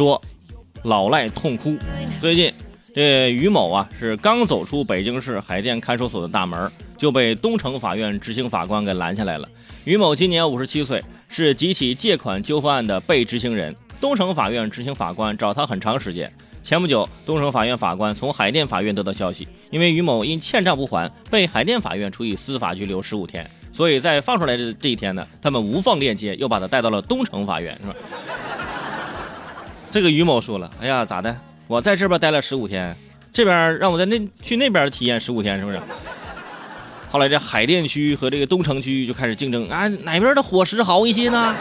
说老赖痛哭。最近这于某啊是刚走出北京市海淀看守所的大门，就被东城法院执行法官给拦下来了。于某今年五十七岁，是几起借款纠纷案的被执行人。东城法院执行法官找他很长时间。前不久，东城法院法官从海淀法院得到消息，因为于某因欠账不还，被海淀法院处以司法拘留十五天。所以在放出来的这一天呢，他们无缝链接，又把他带到了东城法院，是吧？这个于某说了：“哎呀，咋的？我在这边待了十五天，这边让我在那去那边体验十五天，是不是？”后来这海淀区和这个东城区就开始竞争啊，哪边的伙食好一些呢？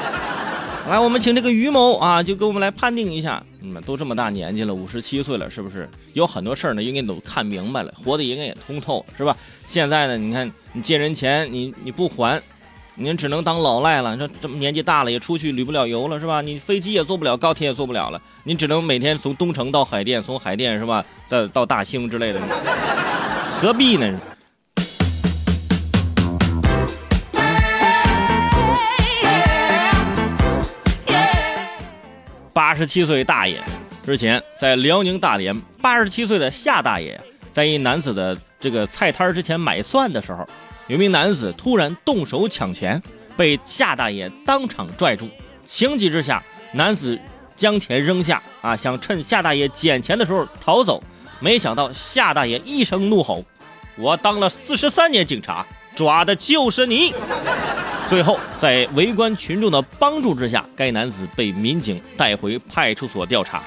来，我们请这个于某啊，就给我们来判定一下。你们都这么大年纪了，五十七岁了，是不是有很多事儿呢？应该都看明白了，活的应该也通透，是吧？现在呢，你看你借人钱，你你不还，您只能当老赖了。这这么年纪大了，也出去旅不了游了，是吧？你飞机也坐不了，高铁也坐不了了，你只能每天从东城到海淀，从海淀是吧，再到大兴之类的，何必呢？八十七岁大爷之前在辽宁大连，八十七岁的夏大爷在一男子的这个菜摊之前买蒜的时候，有名男子突然动手抢钱，被夏大爷当场拽住。情急之下，男子将钱扔下，啊，想趁夏大爷捡钱的时候逃走。没想到夏大爷一声怒吼：“我当了四十三年警察，抓的就是你！”最后，在围观群众的帮助之下，该男子被民警带回派出所调查。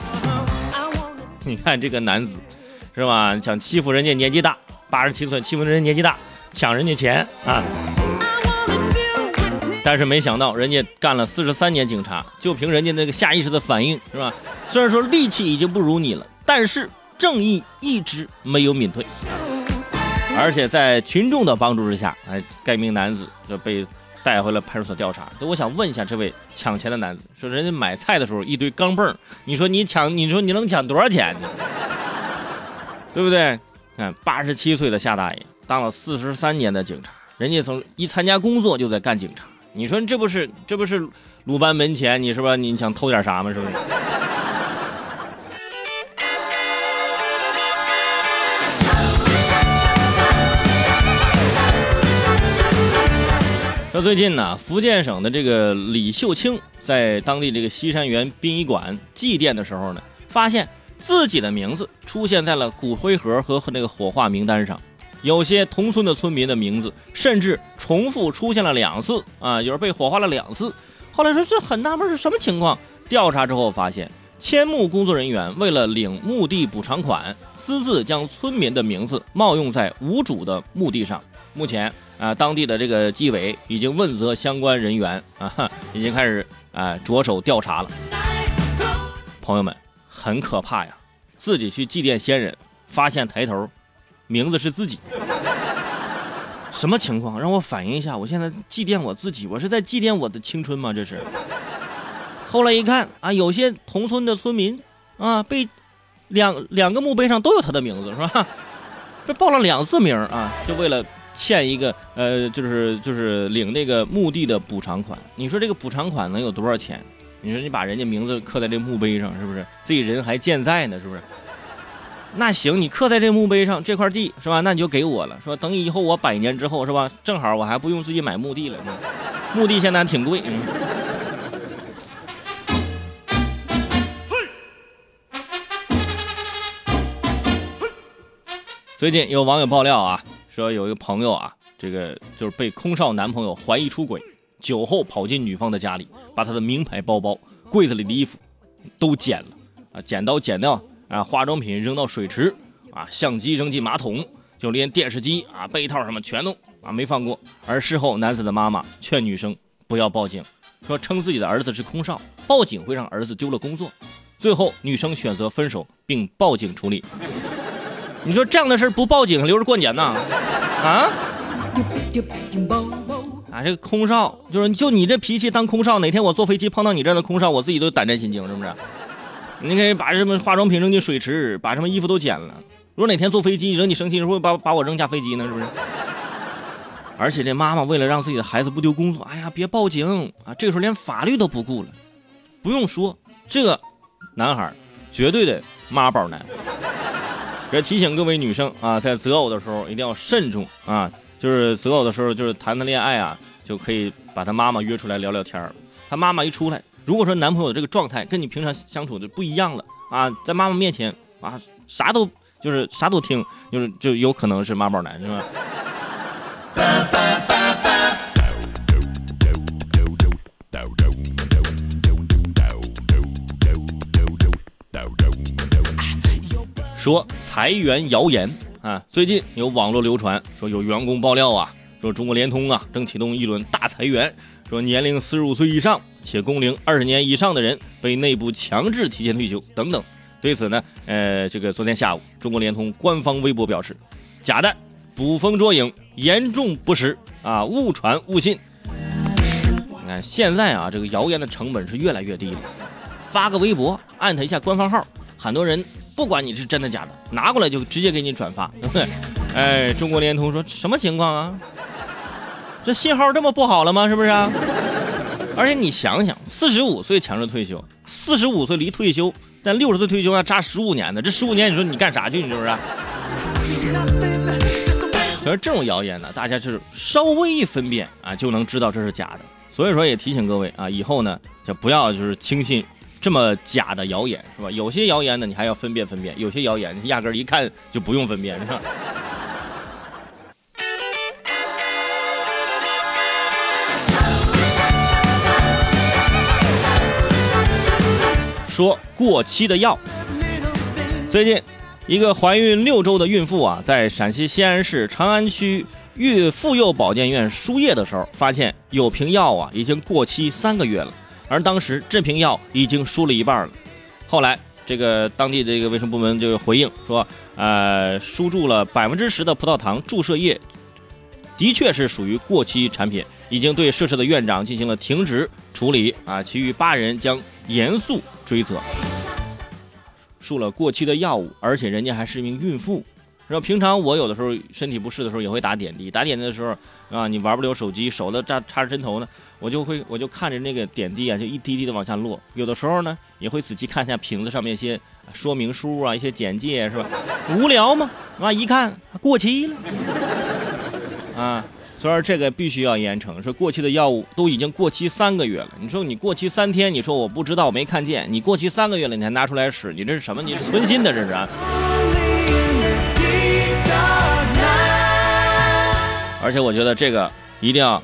你看这个男子，是吧？想欺负人家年纪大，八十七岁欺负人家年纪大，抢人家钱啊！但是没想到，人家干了四十三年警察，就凭人家那个下意识的反应，是吧？虽然说力气已经不如你了，但是正义一直没有泯退。而且在群众的帮助之下，哎，该名男子就被。带回了派出所调查。我想问一下这位抢钱的男子，说人家买菜的时候一堆钢镚你说你抢，你说你能抢多少钱呢？对不对？看八十七岁的夏大爷当了四十三年的警察，人家从一参加工作就在干警察。你说这不是这不是鲁班门前，你是不是你想偷点啥吗？是不是？说最近呢，福建省的这个李秀清在当地这个西山园殡仪馆祭奠的时候呢，发现自己的名字出现在了骨灰盒和那个火化名单上，有些同村的村民的名字甚至重复出现了两次啊，有人被火化了两次。后来说这很纳闷是什么情况？调查之后发现，迁墓工作人员为了领墓地补偿款，私自将村民的名字冒用在无主的墓地上。目前啊，当地的这个纪委已经问责相关人员啊，已经开始啊着手调查了。朋友们，很可怕呀！自己去祭奠先人，发现抬头名字是自己，什么情况？让我反映一下。我现在祭奠我自己，我是在祭奠我的青春吗？这是。后来一看啊，有些同村的村民啊，被两两个墓碑上都有他的名字，是吧？被报了两次名啊，就为了。欠一个呃，就是就是领那个墓地的补偿款。你说这个补偿款能有多少钱？你说你把人家名字刻在这墓碑上，是不是自己人还健在呢？是不是？那行，你刻在这墓碑上这块地是吧？那你就给我了，说等以后我百年之后是吧？正好我还不用自己买墓地了，墓地现在挺贵。最近有网友爆料啊。说有一个朋友啊，这个就是被空少男朋友怀疑出轨，酒后跑进女方的家里，把她的名牌包包、柜子里的衣服都捡了啊，剪刀剪掉啊，化妆品扔到水池啊，相机扔进马桶，就连电视机啊、被套什么全都啊没放过。而事后，男子的妈妈劝女生不要报警，说称自己的儿子是空少，报警会让儿子丢了工作。最后，女生选择分手并报警处理。你说这样的事不报警留着过年呐？啊？啊，这个空少就是就你这脾气当空少，哪天我坐飞机碰到你这样的空少，我自己都胆战心惊，是不是？你可以把什么化妆品扔进水池，把什么衣服都捡了。如果哪天坐飞机惹你生气，会把把我扔下飞机呢？是不是？而且这妈妈为了让自己的孩子不丢工作，哎呀，别报警啊！这个时候连法律都不顾了。不用说，这个男孩绝对的妈宝男。这提醒各位女生啊，在择偶的时候一定要慎重啊！就是择偶的时候，就是谈谈恋爱啊，就可以把他妈妈约出来聊聊天。他妈妈一出来，如果说男朋友这个状态跟你平常相处的不一样了啊，在妈妈面前啊，啥都就是啥都听，就是就有可能是妈宝男，是吧？说裁员谣言啊，最近有网络流传说有员工爆料啊，说中国联通啊正启动一轮大裁员，说年龄四十五岁以上且工龄二十年以上的人被内部强制提前退休等等。对此呢，呃，这个昨天下午，中国联通官方微博表示，假的，捕风捉影，严重不实啊，误传误信。你看现在啊，这个谣言的成本是越来越低了，发个微博，艾特一下官方号。很多人不管你是真的假的，拿过来就直接给你转发，哎，中国联通说什么情况啊？这信号这么不好了吗？是不是啊？而且你想想，四十五岁强制退休，四十五岁离退休，但六十岁退休要差十五年的，这十五年你说你干啥去？你是不是？所以这种谣言呢，大家就是稍微一分辨啊，就能知道这是假的。所以说也提醒各位啊，以后呢就不要就是轻信。这么假的谣言是吧？有些谣言呢，你还要分辨分辨；有些谣言，压根儿一看就不用分辨，是吧？说过期的药。最近，一个怀孕六周的孕妇啊，在陕西西安市长安区育妇幼保健院输液的时候，发现有瓶药啊已经过期三个月了。而当时这瓶药已经输了一半了，后来这个当地的这个卫生部门就回应说，呃，输注了百分之十的葡萄糖注射液，的确是属于过期产品，已经对涉事的院长进行了停职处理啊，其余八人将严肃追责。输了过期的药物，而且人家还是一名孕妇。然后平常我有的时候身体不适的时候也会打点滴，打点滴的时候啊，你玩不了手机，手都扎插着针头呢，我就会我就看着那个点滴啊，就一滴滴的往下落。有的时候呢，也会仔细看一下瓶子上面一些说明书啊，一些简介是吧？无聊吗？啊，一看过期了啊，所以说这个必须要严惩。说过期的药物都已经过期三个月了，你说你过期三天，你说我不知道我没看见，你过期三个月了，你还拿出来使，你这是什么？你是存心的这是啊？而且我觉得这个一定要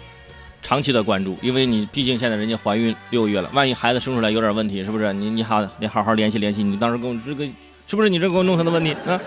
长期的关注，因为你毕竟现在人家怀孕六个月了，万一孩子生出来有点问题，是不是？你你好，你好好联系联系，你当时跟我这个是不是你这给我弄成的问题啊？